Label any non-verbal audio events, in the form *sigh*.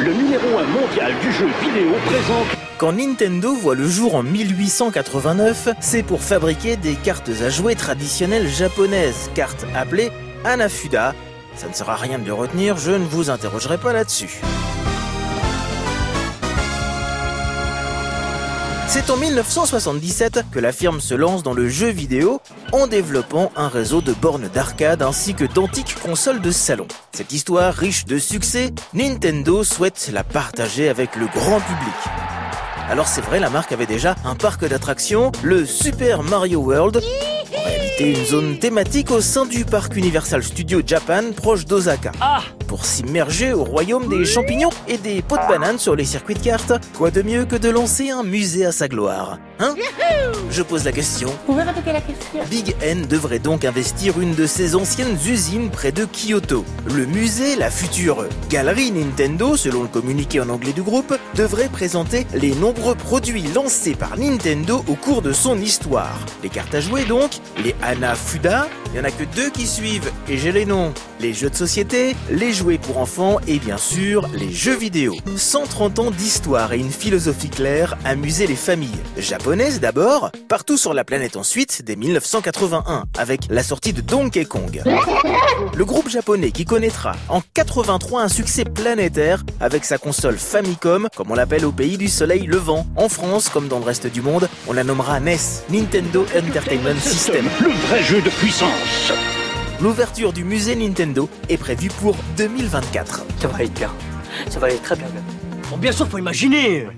le numéro 1 mondial du jeu vidéo présente Quand Nintendo voit le jour en 1889, c'est pour fabriquer des cartes à jouer traditionnelles japonaises, cartes appelées Anafuda. Ça ne sert à rien de le retenir, je ne vous interrogerai pas là-dessus. C'est en 1977 que la firme se lance dans le jeu vidéo en développant un réseau de bornes d'arcade ainsi que d'antiques consoles de salon. Cette histoire riche de succès, Nintendo souhaite la partager avec le grand public. Alors c'est vrai, la marque avait déjà un parc d'attractions, le Super Mario World. Réalité, une zone thématique au sein du parc Universal Studio Japan proche d'Osaka. Ah Pour s'immerger au royaume des champignons et des pots de banane sur les circuits de cartes, quoi de mieux que de lancer un musée à sa gloire Hein Je pose la question. Vous pouvez répéter la question Big N devrait donc investir une de ses anciennes usines près de Kyoto. Le musée, la future galerie Nintendo, selon le communiqué en anglais du groupe, devrait présenter les nombreux produits lancés par Nintendo au cours de son histoire. Les cartes à jouer donc, les Hanafuda, il n'y en a que deux qui suivent, et j'ai les noms. Les jeux de société, les jouets pour enfants et bien sûr les jeux vidéo. 130 ans d'histoire et une philosophie claire amuser les familles. Japonaises d'abord, partout sur la planète ensuite, dès 1981, avec la sortie de Donkey Kong. *laughs* Le groupe japonais qui connaîtra en 83 un succès planétaire avec sa console Famicom, comme on l'appelle au pays du soleil levant. En France, comme dans le reste du monde, on la nommera NES, Nintendo Entertainment System. le vrai jeu de puissance. L'ouverture du musée Nintendo est prévue pour 2024. Ça va être bien. Ça va aller très bien. Bon, bien sûr, faut imaginer.